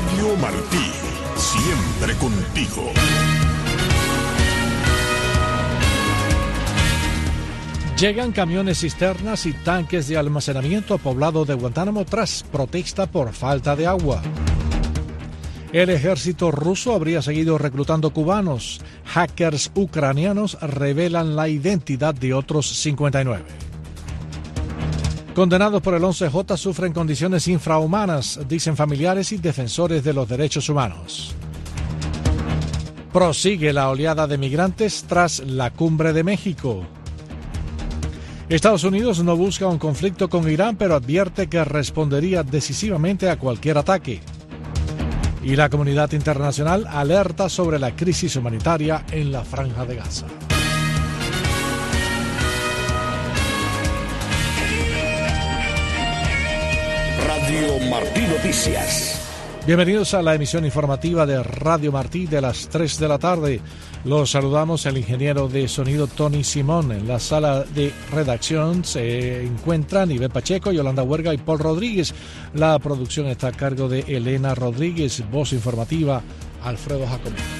Radio Martí, siempre contigo. Llegan camiones cisternas y tanques de almacenamiento poblado de Guantánamo tras protesta por falta de agua. El ejército ruso habría seguido reclutando cubanos. Hackers ucranianos revelan la identidad de otros 59. Condenados por el 11J sufren condiciones infrahumanas, dicen familiares y defensores de los derechos humanos. Prosigue la oleada de migrantes tras la cumbre de México. Estados Unidos no busca un conflicto con Irán, pero advierte que respondería decisivamente a cualquier ataque. Y la comunidad internacional alerta sobre la crisis humanitaria en la franja de Gaza. Radio Martí Noticias. Bienvenidos a la emisión informativa de Radio Martí de las 3 de la tarde. Los saludamos el ingeniero de sonido Tony Simón. En la sala de redacción se encuentran Iván Pacheco, Yolanda Huerga y Paul Rodríguez. La producción está a cargo de Elena Rodríguez, voz informativa Alfredo Jacomí.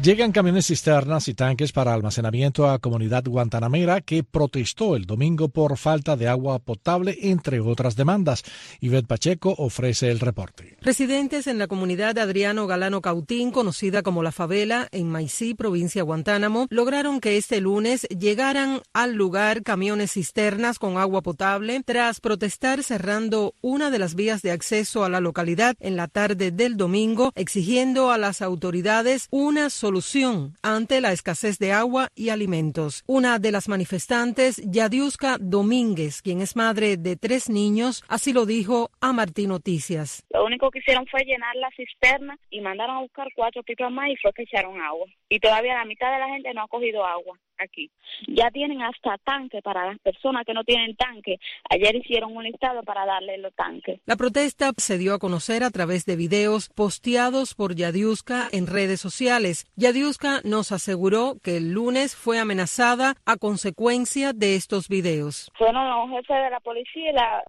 Llegan camiones cisternas y tanques para almacenamiento a comunidad guantanamera que protestó el domingo por falta de agua potable, entre otras demandas. Ivette Pacheco ofrece el reporte. Residentes en la comunidad Adriano Galano Cautín, conocida como La Favela, en Maicí, provincia Guantánamo, lograron que este lunes llegaran al lugar camiones cisternas con agua potable tras protestar cerrando una de las vías de acceso a la localidad en la tarde del domingo, exigiendo a las autoridades una solución solución ante la escasez de agua y alimentos. Una de las manifestantes, Yadiuska Domínguez, quien es madre de tres niños, así lo dijo a Martín Noticias. Lo único que hicieron fue llenar la cisterna y mandaron a buscar cuatro pipas más y fue que echaron agua. Y todavía la mitad de la gente no ha cogido agua aquí. Ya tienen hasta tanque para las personas que no tienen tanque. Ayer hicieron un listado para darle los tanques. La protesta se dio a conocer a través de videos posteados por Yadiuska en redes sociales. Yadiuska nos aseguró que el lunes fue amenazada a consecuencia de estos videos. Fueron los jefes de la policía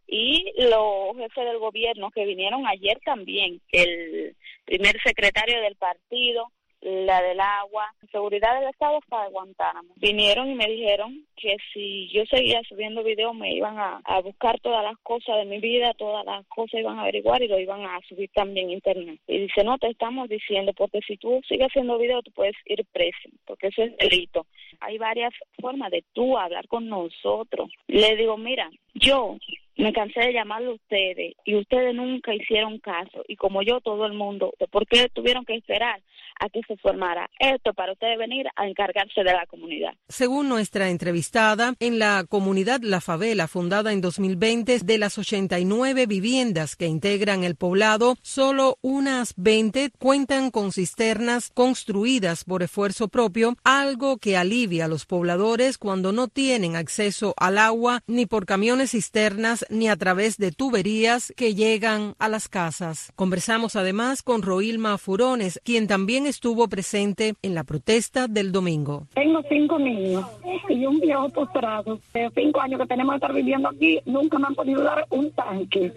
y los jefes del gobierno que vinieron ayer también. El primer secretario del partido la del agua, seguridad del Estado para Guantánamo. Vinieron y me dijeron que si yo seguía subiendo videos me iban a, buscar todas las cosas de mi vida, todas las cosas iban a averiguar y lo iban a subir también en internet. Y dice, no, te estamos diciendo, porque si tú sigues haciendo videos tú puedes ir preso, porque eso es delito. Hay varias formas de tú hablar con nosotros. Le digo, mira, yo me cansé de llamarle a ustedes y ustedes nunca hicieron caso. Y como yo, todo el mundo, ¿por qué tuvieron que esperar a que se formara esto para ustedes venir a encargarse de la comunidad? Según nuestra entrevistada, en la comunidad La Favela, fundada en 2020, de las 89 viviendas que integran el poblado, solo unas 20 cuentan con cisternas construidas por esfuerzo propio, algo que alivia a los pobladores cuando no tienen acceso al agua ni por camiones cisternas ni a través de tuberías que llegan a las casas. Conversamos además con Roilma Furones, quien también estuvo presente en la protesta del domingo. Tengo cinco niños y un viejo postrado. De cinco años que tenemos que estar viviendo aquí, nunca me han podido dar un tanque.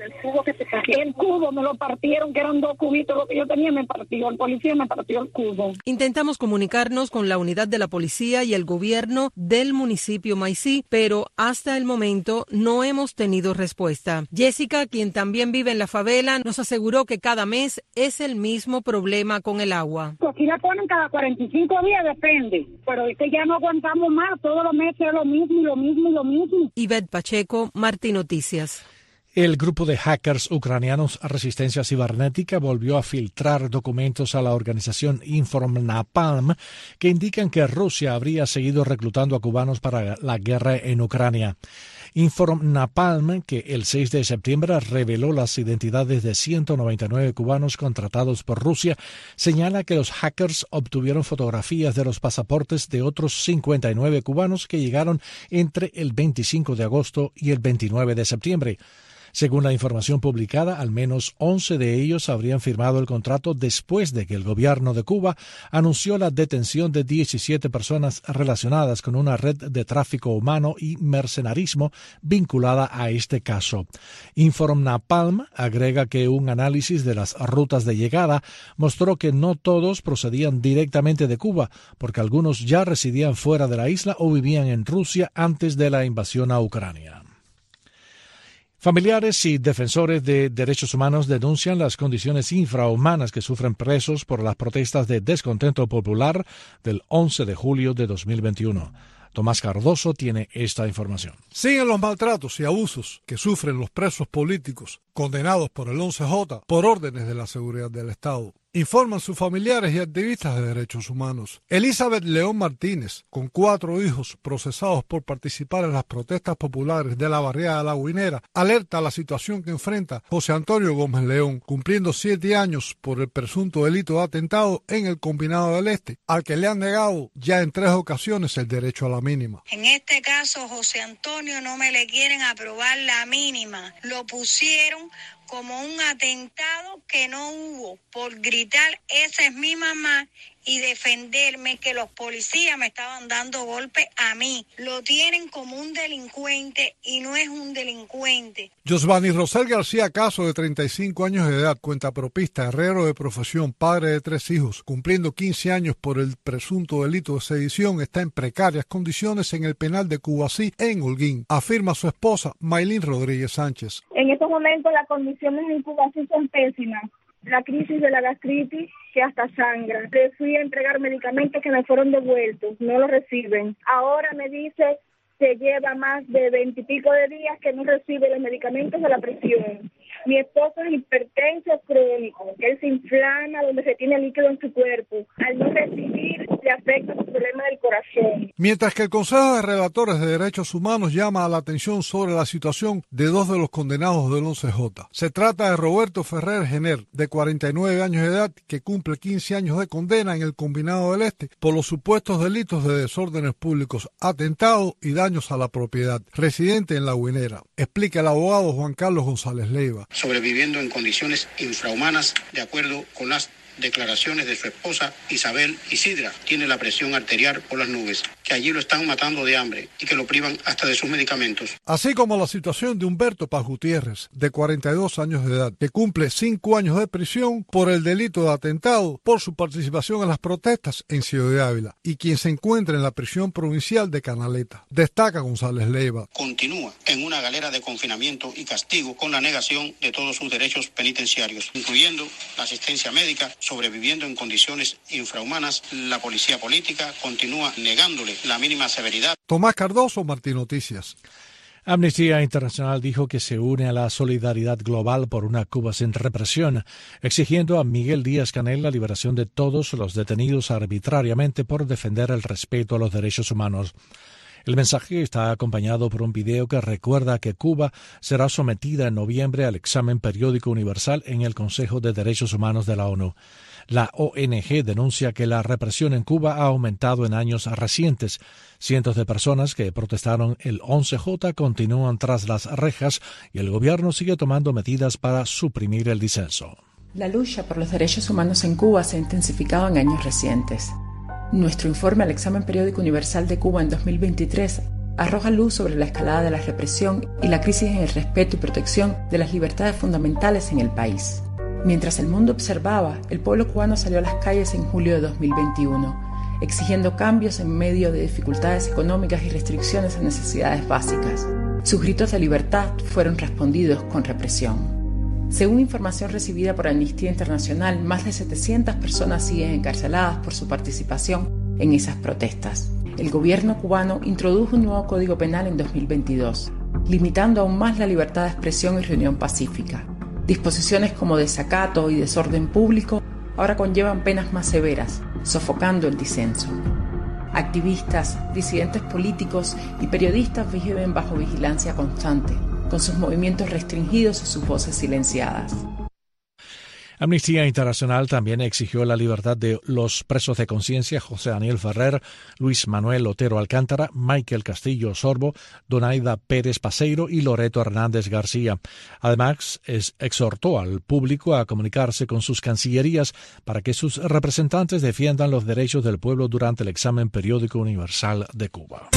El cubo, me lo partieron, que eran dos cubitos lo que yo tenía, me partió. El policía me partió el cubo. Intentamos comunicarnos con la unidad de la policía y el gobierno del municipio Maicí, pero hasta el momento no hemos tenido respuesta. Jessica, quien también vive en la favela, nos aseguró que cada mes es el mismo problema con el agua. Aquí la ponen cada 45 días, depende, pero es que ya no aguantamos más, todos los meses es lo mismo y lo mismo y lo mismo. Ivette Pacheco, Martín Noticias. El grupo de hackers ucranianos Resistencia Cibernética volvió a filtrar documentos a la organización Inform Napalm que indican que Rusia habría seguido reclutando a cubanos para la guerra en Ucrania. Inform Napalm, que el 6 de septiembre reveló las identidades de 199 cubanos contratados por Rusia, señala que los hackers obtuvieron fotografías de los pasaportes de otros 59 cubanos que llegaron entre el 25 de agosto y el 29 de septiembre. Según la información publicada, al menos 11 de ellos habrían firmado el contrato después de que el gobierno de Cuba anunció la detención de 17 personas relacionadas con una red de tráfico humano y mercenarismo vinculada a este caso. Inform Napalm agrega que un análisis de las rutas de llegada mostró que no todos procedían directamente de Cuba, porque algunos ya residían fuera de la isla o vivían en Rusia antes de la invasión a Ucrania. Familiares y defensores de derechos humanos denuncian las condiciones infrahumanas que sufren presos por las protestas de descontento popular del 11 de julio de 2021. Tomás Cardoso tiene esta información. Siguen los maltratos y abusos que sufren los presos políticos condenados por el 11J por órdenes de la seguridad del Estado informan sus familiares y activistas de derechos humanos. Elizabeth León Martínez, con cuatro hijos procesados por participar en las protestas populares de la barriada La Guinera, alerta a la situación que enfrenta José Antonio Gómez León, cumpliendo siete años por el presunto delito de atentado en el Combinado del Este, al que le han negado ya en tres ocasiones el derecho a la mínima. En este caso, José Antonio no me le quieren aprobar la mínima. Lo pusieron como un atentado que no hubo por gritar, esa es mi mamá y defenderme que los policías me estaban dando golpes a mí. Lo tienen como un delincuente y no es un delincuente. Josvani Rosel García Caso, de 35 años de edad, cuenta propista, herrero de profesión, padre de tres hijos, cumpliendo 15 años por el presunto delito de sedición, está en precarias condiciones en el penal de Cubasí, en Holguín, afirma su esposa, Maylin Rodríguez Sánchez. En estos momentos las condiciones en Cubasí son pésimas la crisis de la gastritis que hasta sangra. Le fui a entregar medicamentos que me fueron devueltos, no lo reciben. Ahora me dice que lleva más de veintipico de días que no recibe los medicamentos de la presión. Mi esposo es hipertenso crónico, él se inflama donde se tiene líquido en su cuerpo. Al no recibir, le afecta su problema del corazón. Mientras que el Consejo de Relatores de Derechos Humanos llama a la atención sobre la situación de dos de los condenados del 11J. Se trata de Roberto Ferrer Gener, de 49 años de edad, que cumple 15 años de condena en el Combinado del Este por los supuestos delitos de desórdenes públicos, atentado y daños a la propiedad, residente en La Guinera. Explica el abogado Juan Carlos González Leiva sobreviviendo en condiciones infrahumanas de acuerdo con las declaraciones de su esposa Isabel Isidra. Tiene la presión arterial por las nubes, que allí lo están matando de hambre y que lo privan hasta de sus medicamentos. Así como la situación de Humberto Paz Gutiérrez, de 42 años de edad, que cumple 5 años de prisión por el delito de atentado por su participación en las protestas en Ciudad de Ávila y quien se encuentra en la prisión provincial de Canaleta. Destaca González Leiva. Continúa en una galera de confinamiento y castigo con la negación de todos sus derechos penitenciarios, incluyendo la asistencia médica, sobreviviendo en condiciones infrahumanas, la policía política continúa negándole la mínima severidad. Tomás Cardoso, Martín Noticias. Amnistía Internacional dijo que se une a la solidaridad global por una Cuba sin represión, exigiendo a Miguel Díaz Canel la liberación de todos los detenidos arbitrariamente por defender el respeto a los derechos humanos. El mensaje está acompañado por un video que recuerda que Cuba será sometida en noviembre al examen periódico universal en el Consejo de Derechos Humanos de la ONU. La ONG denuncia que la represión en Cuba ha aumentado en años recientes. Cientos de personas que protestaron el 11J continúan tras las rejas y el gobierno sigue tomando medidas para suprimir el disenso. La lucha por los derechos humanos en Cuba se ha intensificado en años recientes. Nuestro informe al examen periódico universal de Cuba en 2023 arroja luz sobre la escalada de la represión y la crisis en el respeto y protección de las libertades fundamentales en el país. Mientras el mundo observaba, el pueblo cubano salió a las calles en julio de 2021, exigiendo cambios en medio de dificultades económicas y restricciones a necesidades básicas. Sus gritos de libertad fueron respondidos con represión. Según información recibida por Amnistía Internacional, más de 700 personas siguen encarceladas por su participación en esas protestas. El gobierno cubano introdujo un nuevo código penal en 2022, limitando aún más la libertad de expresión y reunión pacífica. Disposiciones como desacato y desorden público ahora conllevan penas más severas, sofocando el disenso. Activistas, disidentes políticos y periodistas viven bajo vigilancia constante con sus movimientos restringidos y sus voces silenciadas. Amnistía Internacional también exigió la libertad de los presos de conciencia José Daniel Ferrer, Luis Manuel Otero Alcántara, Michael Castillo Sorbo, Donaida Pérez Paseiro y Loreto Hernández García. Además, exhortó al público a comunicarse con sus cancillerías para que sus representantes defiendan los derechos del pueblo durante el examen periódico universal de Cuba.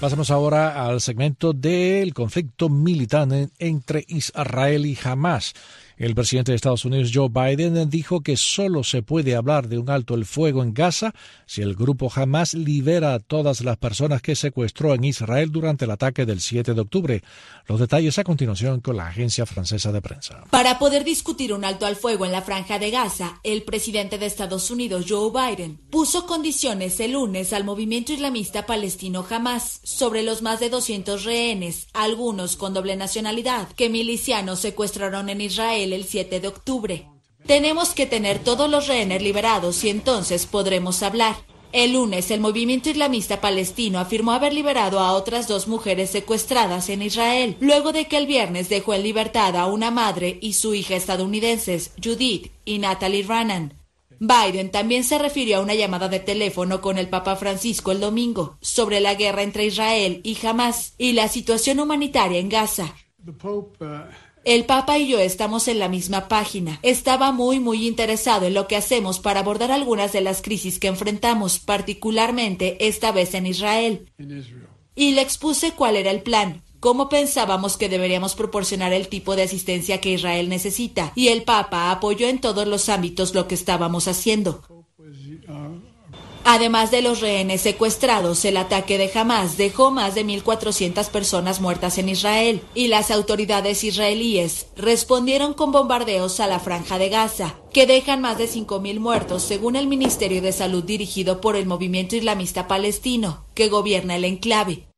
Pasamos ahora al segmento del conflicto militar entre Israel y Hamas. El presidente de Estados Unidos, Joe Biden, dijo que solo se puede hablar de un alto el fuego en Gaza si el grupo Hamas libera a todas las personas que secuestró en Israel durante el ataque del 7 de octubre. Los detalles a continuación con la agencia francesa de prensa. Para poder discutir un alto al fuego en la franja de Gaza, el presidente de Estados Unidos, Joe Biden, puso condiciones el lunes al movimiento islamista palestino Hamas sobre los más de 200 rehenes, algunos con doble nacionalidad, que milicianos secuestraron en Israel el 7 de octubre. Tenemos que tener todos los rehenes liberados y entonces podremos hablar. El lunes, el movimiento islamista palestino afirmó haber liberado a otras dos mujeres secuestradas en Israel, luego de que el viernes dejó en libertad a una madre y su hija estadounidenses, Judith y Natalie Ranan. Biden también se refirió a una llamada de teléfono con el Papa Francisco el domingo sobre la guerra entre Israel y Hamas y la situación humanitaria en Gaza. Uh, el Papa y yo estamos en la misma página. Estaba muy, muy interesado en lo que hacemos para abordar algunas de las crisis que enfrentamos, particularmente esta vez en Israel. Y le expuse cuál era el plan, cómo pensábamos que deberíamos proporcionar el tipo de asistencia que Israel necesita, y el Papa apoyó en todos los ámbitos lo que estábamos haciendo. Además de los rehenes secuestrados, el ataque de Hamas dejó más de 1.400 personas muertas en Israel y las autoridades israelíes respondieron con bombardeos a la franja de Gaza, que dejan más de 5.000 muertos según el Ministerio de Salud dirigido por el movimiento islamista palestino, que gobierna el enclave.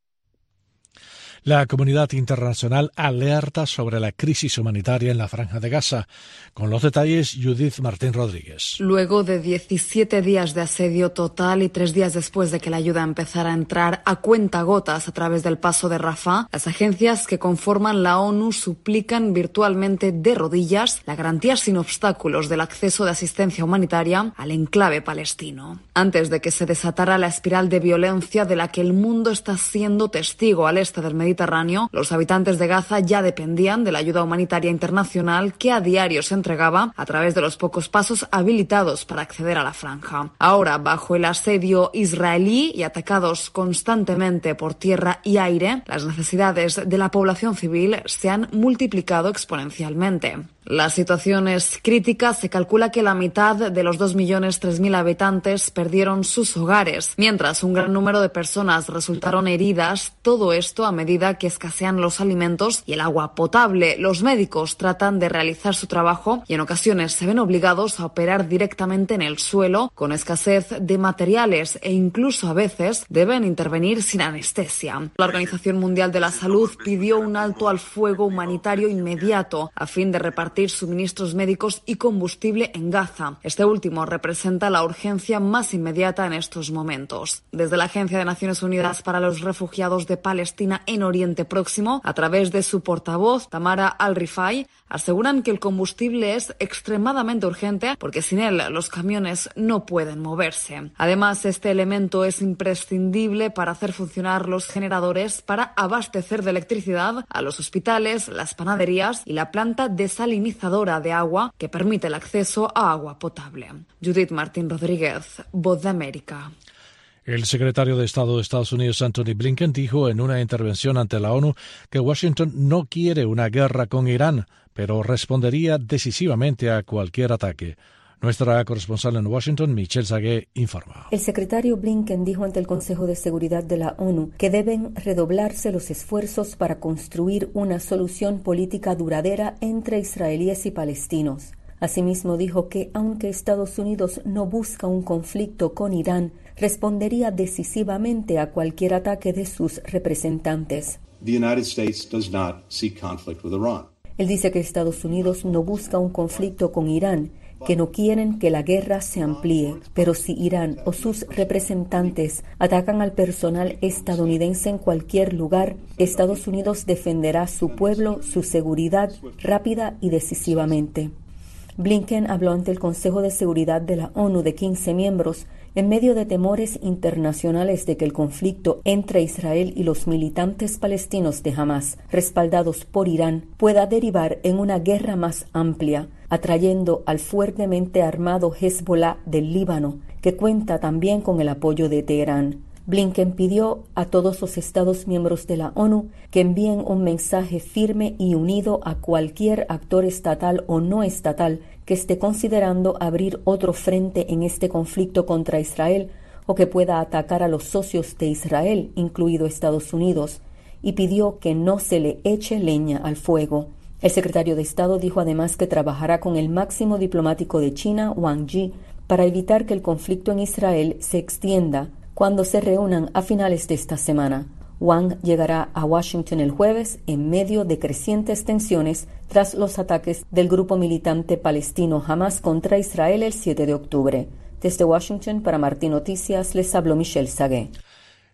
La comunidad internacional alerta sobre la crisis humanitaria en la franja de Gaza. Con los detalles, Judith Martín Rodríguez. Luego de 17 días de asedio total y tres días después de que la ayuda empezara a entrar a cuentagotas a través del paso de Rafah, las agencias que conforman la ONU suplican virtualmente de rodillas la garantía sin obstáculos del acceso de asistencia humanitaria al enclave palestino. Antes de que se desatara la espiral de violencia de la que el mundo está siendo testigo al este del Mediterráneo, Mediterráneo, los habitantes de Gaza ya dependían de la ayuda humanitaria internacional que a diario se entregaba a través de los pocos pasos habilitados para acceder a la franja. Ahora, bajo el asedio israelí y atacados constantemente por tierra y aire, las necesidades de la población civil se han multiplicado exponencialmente. La situación es crítica. Se calcula que la mitad de los 2.003.000 habitantes perdieron sus hogares, mientras un gran número de personas resultaron heridas. Todo esto a medida que escasean los alimentos y el agua potable. Los médicos tratan de realizar su trabajo y en ocasiones se ven obligados a operar directamente en el suelo con escasez de materiales e incluso a veces deben intervenir sin anestesia. La Organización Mundial de la Salud pidió un alto al fuego humanitario inmediato a fin de repartir suministros médicos y combustible en Gaza. Este último representa la urgencia más inmediata en estos momentos. Desde la Agencia de Naciones Unidas para los Refugiados de Palestina en Oriente Próximo, a través de su portavoz, Tamara Al-Rifai, aseguran que el combustible es extremadamente urgente porque sin él los camiones no pueden moverse. Además, este elemento es imprescindible para hacer funcionar los generadores para abastecer de electricidad a los hospitales, las panaderías y la planta desalinizadora de agua que permite el acceso a agua potable. Judith Martín Rodríguez, Voz de América. El secretario de Estado de Estados Unidos, Anthony Blinken, dijo en una intervención ante la ONU que Washington no quiere una guerra con Irán, pero respondería decisivamente a cualquier ataque. Nuestra corresponsal en Washington, Michelle Sagué, informa. El secretario Blinken dijo ante el Consejo de Seguridad de la ONU que deben redoblarse los esfuerzos para construir una solución política duradera entre israelíes y palestinos. Asimismo dijo que aunque Estados Unidos no busca un conflicto con Irán, respondería decisivamente a cualquier ataque de sus representantes. The United States does not seek conflict with Iran. Él dice que Estados Unidos no busca un conflicto con Irán que no quieren que la guerra se amplíe, pero si Irán o sus representantes atacan al personal estadounidense en cualquier lugar, Estados Unidos defenderá su pueblo, su seguridad rápida y decisivamente. Blinken habló ante el Consejo de Seguridad de la ONU de 15 miembros en medio de temores internacionales de que el conflicto entre Israel y los militantes palestinos de Hamas, respaldados por Irán, pueda derivar en una guerra más amplia, atrayendo al fuertemente armado Hezbollah del Líbano, que cuenta también con el apoyo de Teherán. Blinken pidió a todos los Estados miembros de la ONU que envíen un mensaje firme y unido a cualquier actor estatal o no estatal que esté considerando abrir otro frente en este conflicto contra Israel o que pueda atacar a los socios de Israel, incluido Estados Unidos, y pidió que no se le eche leña al fuego. El secretario de Estado dijo además que trabajará con el máximo diplomático de China, Wang Yi, para evitar que el conflicto en Israel se extienda cuando se reúnan a finales de esta semana. Wang llegará a Washington el jueves en medio de crecientes tensiones tras los ataques del grupo militante palestino Hamas contra Israel el 7 de octubre. Desde Washington para Martín Noticias les habló Michelle Sagué.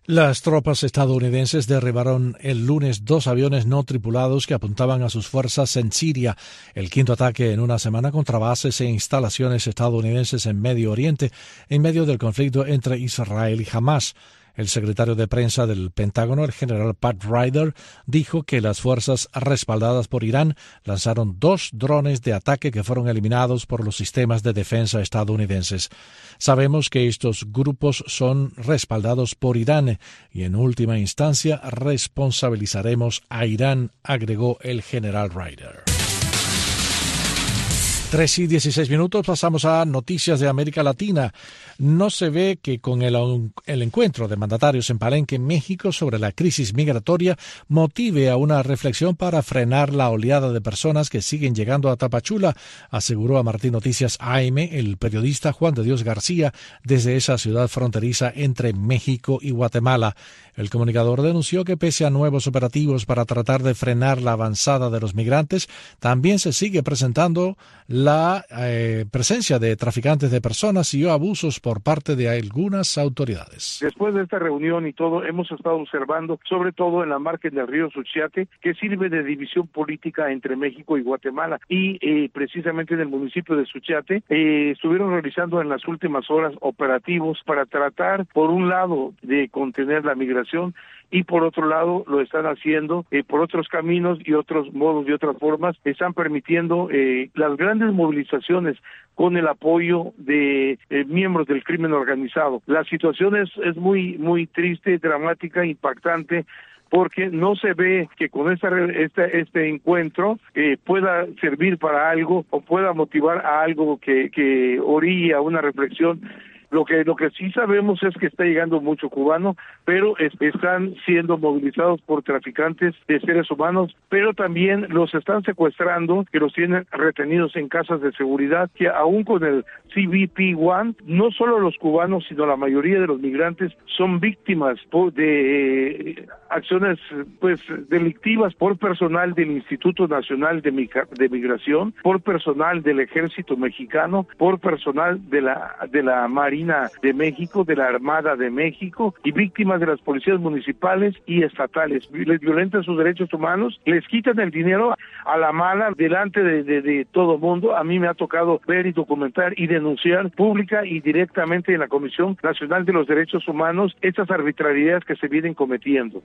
Las tropas estadounidenses derribaron el lunes dos aviones no tripulados que apuntaban a sus fuerzas en Siria, el quinto ataque en una semana contra bases e instalaciones estadounidenses en Medio Oriente, en medio del conflicto entre Israel y Hamas. El secretario de prensa del Pentágono, el general Pat Ryder, dijo que las fuerzas respaldadas por Irán lanzaron dos drones de ataque que fueron eliminados por los sistemas de defensa estadounidenses. Sabemos que estos grupos son respaldados por Irán y en última instancia responsabilizaremos a Irán, agregó el general Ryder. 3 y 16 minutos pasamos a noticias de América Latina. No se ve que con el, encuentro de mandatarios en Palenque, México, sobre la crisis migratoria motive a una reflexión para frenar la oleada de personas que siguen llegando a Tapachula, aseguró a Martín Noticias AM el periodista Juan de Dios García desde esa ciudad fronteriza entre México y Guatemala. El comunicador denunció que pese a nuevos operativos para tratar de frenar la avanzada de los migrantes, también se sigue presentando la eh, presencia de traficantes de personas y abusos por parte de algunas autoridades. Después de esta reunión y todo, hemos estado observando, sobre todo en la margen del río Suchiate, que sirve de división política entre México y Guatemala. Y eh, precisamente en el municipio de Suchiate eh, estuvieron realizando en las últimas horas operativos para tratar, por un lado, de contener la migración y por otro lado lo están haciendo eh, por otros caminos y otros modos y otras formas están permitiendo eh, las grandes movilizaciones con el apoyo de eh, miembros del crimen organizado. La situación es, es muy muy triste, dramática, impactante porque no se ve que con esta, este, encuentro pueda servir para algo o pueda motivar a algo que, que orilla una reflexión lo que lo que sí sabemos es que está llegando mucho cubano, pero están siendo movilizados por traficantes de seres humanos, pero también los están secuestrando, que los tienen retenidos en casas de seguridad, que aún con el CBP-1, no solo los cubanos, sino la mayoría de los migrantes son víctimas de eh, acciones pues delictivas por personal del Instituto Nacional de, de Migración, por personal del Ejército Mexicano, por personal de la de la Marina de México, de la Armada de México y víctimas de las policías municipales y estatales. Les violentan sus derechos humanos, les quitan el dinero a la mala delante de, de, de todo mundo. A mí me ha tocado ver y documentar y denunciar pública y directamente en la Comisión Nacional de los Derechos Humanos estas arbitrariedades que se vienen cometiendo.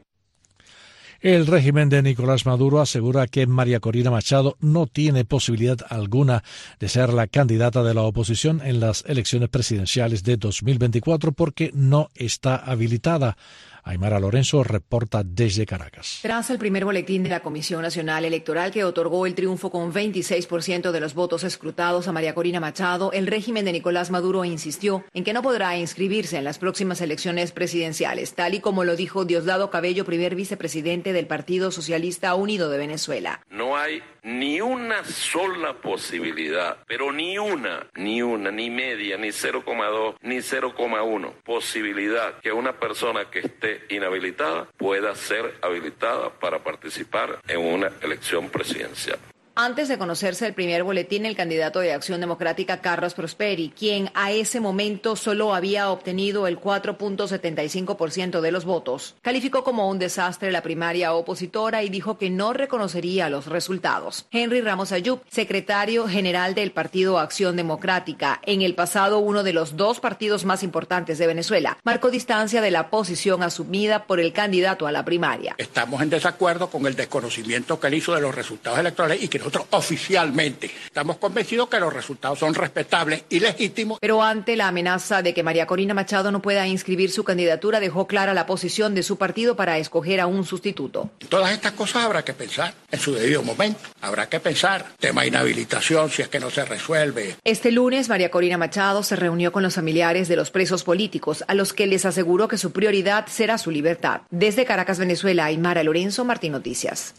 El régimen de Nicolás Maduro asegura que María Corina Machado no tiene posibilidad alguna de ser la candidata de la oposición en las elecciones presidenciales de 2024 porque no está habilitada. Aymara Lorenzo reporta desde Caracas. Tras el primer boletín de la Comisión Nacional Electoral que otorgó el triunfo con 26% de los votos escrutados a María Corina Machado, el régimen de Nicolás Maduro insistió en que no podrá inscribirse en las próximas elecciones presidenciales, tal y como lo dijo Diosdado Cabello, primer vicepresidente del Partido Socialista Unido de Venezuela. No hay ni una sola posibilidad, pero ni una, ni una, ni media, ni 0,2, ni 0,1 posibilidad que una persona que esté inhabilitada pueda ser habilitada para participar en una elección presidencial. Antes de conocerse el primer boletín, el candidato de Acción Democrática, Carlos Prosperi, quien a ese momento solo había obtenido el 4.75% de los votos, calificó como un desastre la primaria opositora y dijo que no reconocería los resultados. Henry Ramos Ayub, secretario general del Partido Acción Democrática, en el pasado uno de los dos partidos más importantes de Venezuela, marcó distancia de la posición asumida por el candidato a la primaria. Estamos en desacuerdo con el desconocimiento que él hizo de los resultados electorales y que nosotros oficialmente estamos convencidos que los resultados son respetables y legítimos. Pero ante la amenaza de que María Corina Machado no pueda inscribir su candidatura, dejó clara la posición de su partido para escoger a un sustituto. Todas estas cosas habrá que pensar en su debido momento. Habrá que pensar. Tema inhabilitación si es que no se resuelve. Este lunes, María Corina Machado se reunió con los familiares de los presos políticos, a los que les aseguró que su prioridad será su libertad. Desde Caracas, Venezuela, Aymara Lorenzo, Martín Noticias.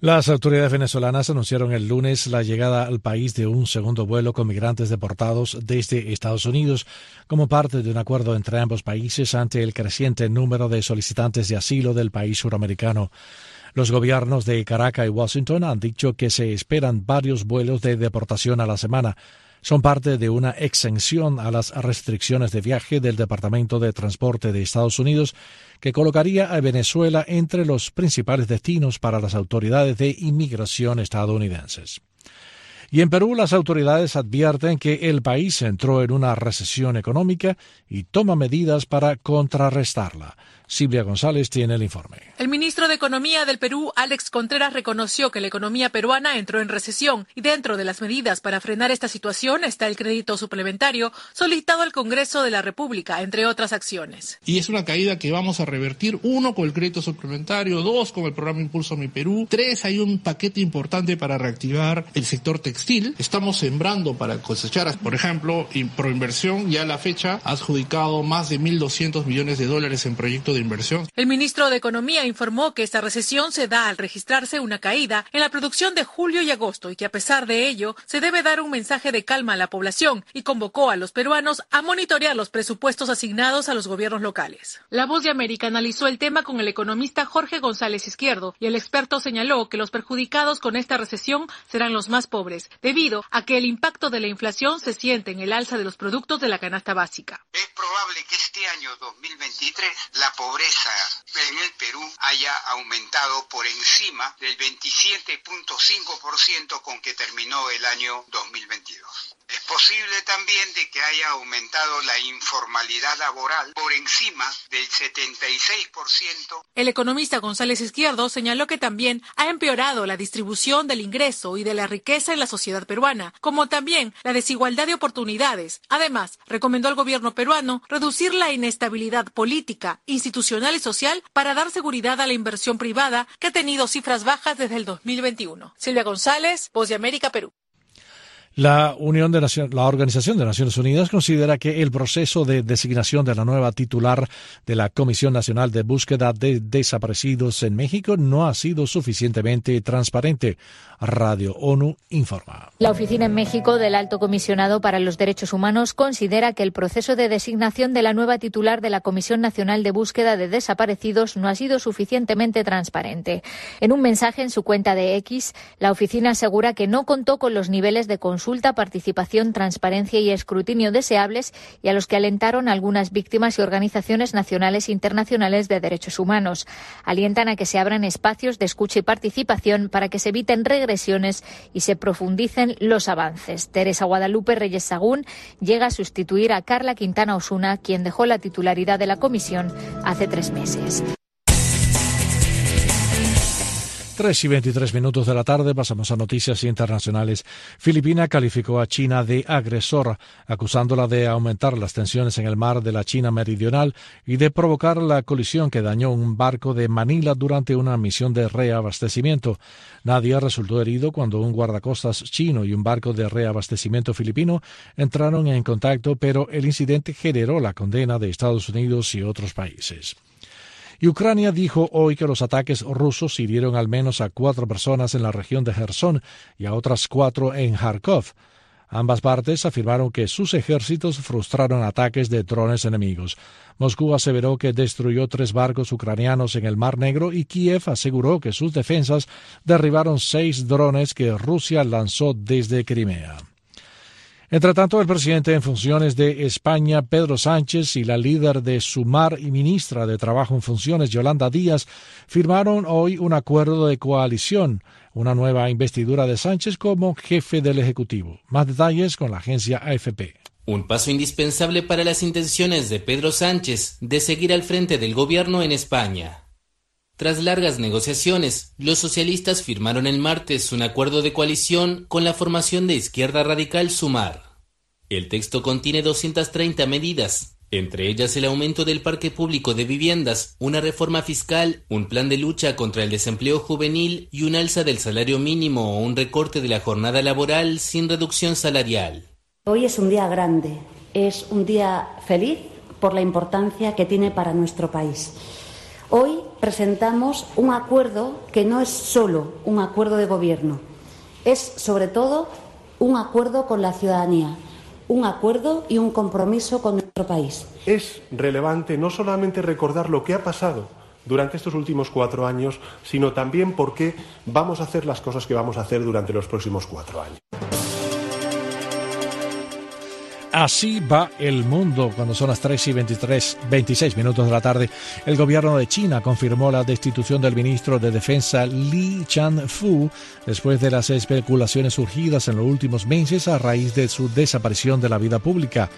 Las autoridades venezolanas anunciaron el lunes la llegada al país de un segundo vuelo con migrantes deportados desde Estados Unidos como parte de un acuerdo entre ambos países ante el creciente número de solicitantes de asilo del país suramericano. Los gobiernos de Caracas y Washington han dicho que se esperan varios vuelos de deportación a la semana son parte de una exención a las restricciones de viaje del Departamento de Transporte de Estados Unidos que colocaría a Venezuela entre los principales destinos para las autoridades de inmigración estadounidenses. Y en Perú las autoridades advierten que el país entró en una recesión económica y toma medidas para contrarrestarla. Silvia González tiene el informe. El ministro de Economía del Perú, Alex Contreras, reconoció que la economía peruana entró en recesión y dentro de las medidas para frenar esta situación está el crédito suplementario solicitado al Congreso de la República, entre otras acciones. Y es una caída que vamos a revertir, uno, con el crédito suplementario, dos, con el programa Impulso Mi Perú, tres, hay un paquete importante para reactivar el sector textil. Estamos sembrando para cosechar, por ejemplo, Proinversión ya a la fecha ha adjudicado más de 1.200 millones de dólares en proyectos inversión. El ministro de Economía informó que esta recesión se da al registrarse una caída en la producción de julio y agosto y que a pesar de ello se debe dar un mensaje de calma a la población y convocó a los peruanos a monitorear los presupuestos asignados a los gobiernos locales. La Voz de América analizó el tema con el economista Jorge González Izquierdo y el experto señaló que los perjudicados con esta recesión serán los más pobres, debido a que el impacto de la inflación se siente en el alza de los productos de la canasta básica. Es probable que este año 2023 la población pobreza en el Perú haya aumentado por encima del 27.5% con que terminó el año 2022. Es posible también de que haya aumentado la informalidad laboral por encima del 76%. El economista González Izquierdo señaló que también ha empeorado la distribución del ingreso y de la riqueza en la sociedad peruana, como también la desigualdad de oportunidades. Además, recomendó al gobierno peruano reducir la inestabilidad política, institucional y social para dar seguridad a la inversión privada que ha tenido cifras bajas desde el 2021. Silvia González, Voz de América, Perú. La, Unión de la Organización de Naciones Unidas considera que el proceso de designación de la nueva titular de la Comisión Nacional de Búsqueda de Desaparecidos en México no ha sido suficientemente transparente. Radio ONU informa. La oficina en México del Alto Comisionado para los Derechos Humanos considera que el proceso de designación de la nueva titular de la Comisión Nacional de Búsqueda de Desaparecidos no ha sido suficientemente transparente. En un mensaje en su cuenta de X, la oficina asegura que no contó con los niveles de consulta consulta, participación, transparencia y escrutinio deseables y a los que alentaron algunas víctimas y organizaciones nacionales e internacionales de derechos humanos. Alientan a que se abran espacios de escucha y participación para que se eviten regresiones y se profundicen los avances. Teresa Guadalupe Reyes Sagún llega a sustituir a Carla Quintana Osuna, quien dejó la titularidad de la comisión hace tres meses. 3 y 23 minutos de la tarde pasamos a noticias internacionales. Filipina calificó a China de agresor, acusándola de aumentar las tensiones en el mar de la China meridional y de provocar la colisión que dañó un barco de Manila durante una misión de reabastecimiento. Nadie resultó herido cuando un guardacostas chino y un barco de reabastecimiento filipino entraron en contacto, pero el incidente generó la condena de Estados Unidos y otros países. Y Ucrania dijo hoy que los ataques rusos hirieron al menos a cuatro personas en la región de Gerson y a otras cuatro en Kharkov. Ambas partes afirmaron que sus ejércitos frustraron ataques de drones enemigos. Moscú aseveró que destruyó tres barcos ucranianos en el Mar Negro y Kiev aseguró que sus defensas derribaron seis drones que Rusia lanzó desde Crimea. Entre tanto, el presidente en funciones de España, Pedro Sánchez, y la líder de Sumar y ministra de Trabajo en funciones, Yolanda Díaz, firmaron hoy un acuerdo de coalición, una nueva investidura de Sánchez como jefe del Ejecutivo. Más detalles con la agencia AFP. Un paso indispensable para las intenciones de Pedro Sánchez de seguir al frente del gobierno en España. Tras largas negociaciones, los socialistas firmaron el martes un acuerdo de coalición con la formación de izquierda radical Sumar. El texto contiene 230 medidas, entre ellas el aumento del parque público de viviendas, una reforma fiscal, un plan de lucha contra el desempleo juvenil y un alza del salario mínimo o un recorte de la jornada laboral sin reducción salarial. Hoy es un día grande, es un día feliz por la importancia que tiene para nuestro país. Hoy presentamos un acuerdo que no es solo un acuerdo de gobierno, es sobre todo un acuerdo con la ciudadanía, un acuerdo y un compromiso con nuestro país. Es relevante no solamente recordar lo que ha pasado durante estos últimos cuatro años, sino también por qué vamos a hacer las cosas que vamos a hacer durante los próximos cuatro años. Así va el mundo cuando son las 3 y 23, 26 minutos de la tarde. El gobierno de China confirmó la destitución del ministro de Defensa Li Chan-fu después de las especulaciones surgidas en los últimos meses a raíz de su desaparición de la vida pública.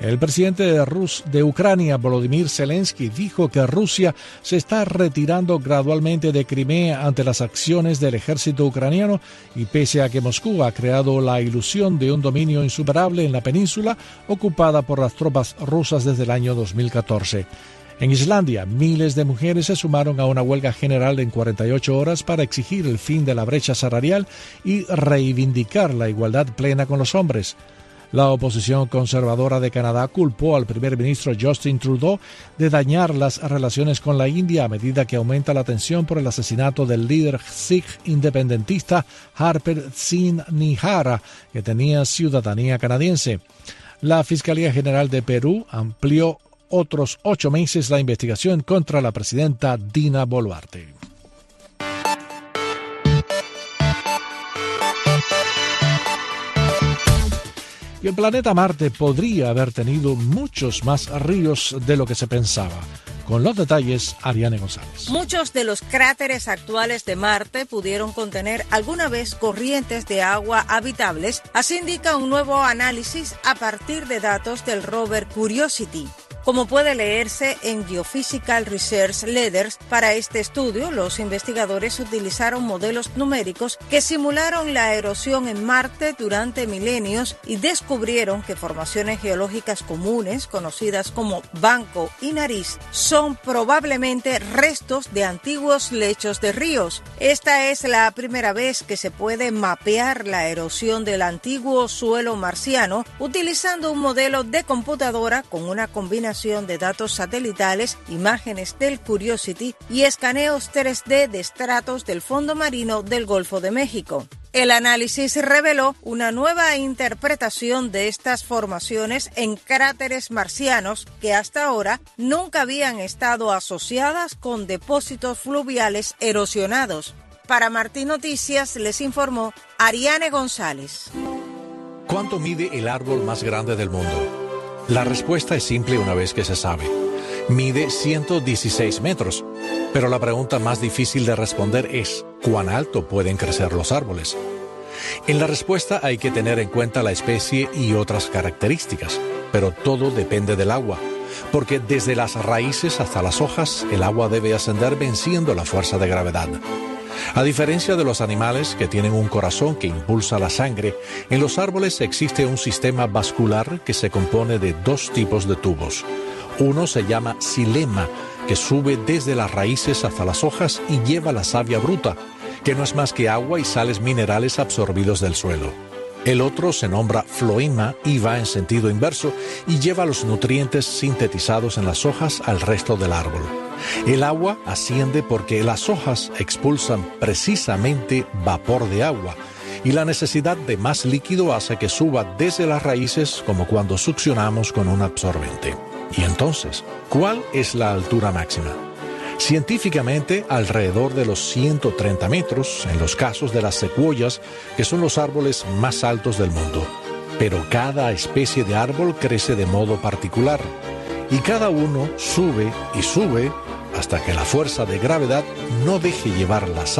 El presidente de, Rus de Ucrania, Volodymyr Zelensky, dijo que Rusia se está retirando gradualmente de Crimea ante las acciones del ejército ucraniano y pese a que Moscú ha creado la ilusión de un dominio insuperable en la península ocupada por las tropas rusas desde el año 2014. En Islandia, miles de mujeres se sumaron a una huelga general en 48 horas para exigir el fin de la brecha salarial y reivindicar la igualdad plena con los hombres. La oposición conservadora de Canadá culpó al primer ministro Justin Trudeau de dañar las relaciones con la India a medida que aumenta la tensión por el asesinato del líder Sikh independentista Harper Singh Nihara, que tenía ciudadanía canadiense. La Fiscalía General de Perú amplió otros ocho meses la investigación contra la presidenta Dina Boluarte. El planeta Marte podría haber tenido muchos más ríos de lo que se pensaba. Con los detalles, Ariane González. Muchos de los cráteres actuales de Marte pudieron contener alguna vez corrientes de agua habitables, así indica un nuevo análisis a partir de datos del rover Curiosity. Como puede leerse en Geophysical Research Letters, para este estudio los investigadores utilizaron modelos numéricos que simularon la erosión en Marte durante milenios y descubrieron que formaciones geológicas comunes, conocidas como banco y nariz, son probablemente restos de antiguos lechos de ríos. Esta es la primera vez que se puede mapear la erosión del antiguo suelo marciano utilizando un modelo de computadora con una combinación de datos satelitales, imágenes del Curiosity y escaneos 3D de estratos del fondo marino del Golfo de México. El análisis reveló una nueva interpretación de estas formaciones en cráteres marcianos que hasta ahora nunca habían estado asociadas con depósitos fluviales erosionados. Para Martín Noticias les informó Ariane González. ¿Cuánto mide el árbol más grande del mundo? La respuesta es simple una vez que se sabe. Mide 116 metros. Pero la pregunta más difícil de responder es, ¿cuán alto pueden crecer los árboles? En la respuesta hay que tener en cuenta la especie y otras características, pero todo depende del agua, porque desde las raíces hasta las hojas el agua debe ascender venciendo la fuerza de gravedad. A diferencia de los animales que tienen un corazón que impulsa la sangre, en los árboles existe un sistema vascular que se compone de dos tipos de tubos. Uno se llama xilema, que sube desde las raíces hasta las hojas y lleva la savia bruta, que no es más que agua y sales minerales absorbidos del suelo. El otro se nombra floema y va en sentido inverso y lleva los nutrientes sintetizados en las hojas al resto del árbol. El agua asciende porque las hojas expulsan precisamente vapor de agua y la necesidad de más líquido hace que suba desde las raíces como cuando succionamos con un absorbente. Y entonces, ¿cuál es la altura máxima? Científicamente, alrededor de los 130 metros en los casos de las secuoyas, que son los árboles más altos del mundo. Pero cada especie de árbol crece de modo particular y cada uno sube y sube hasta que la fuerza de gravedad no deje llevar las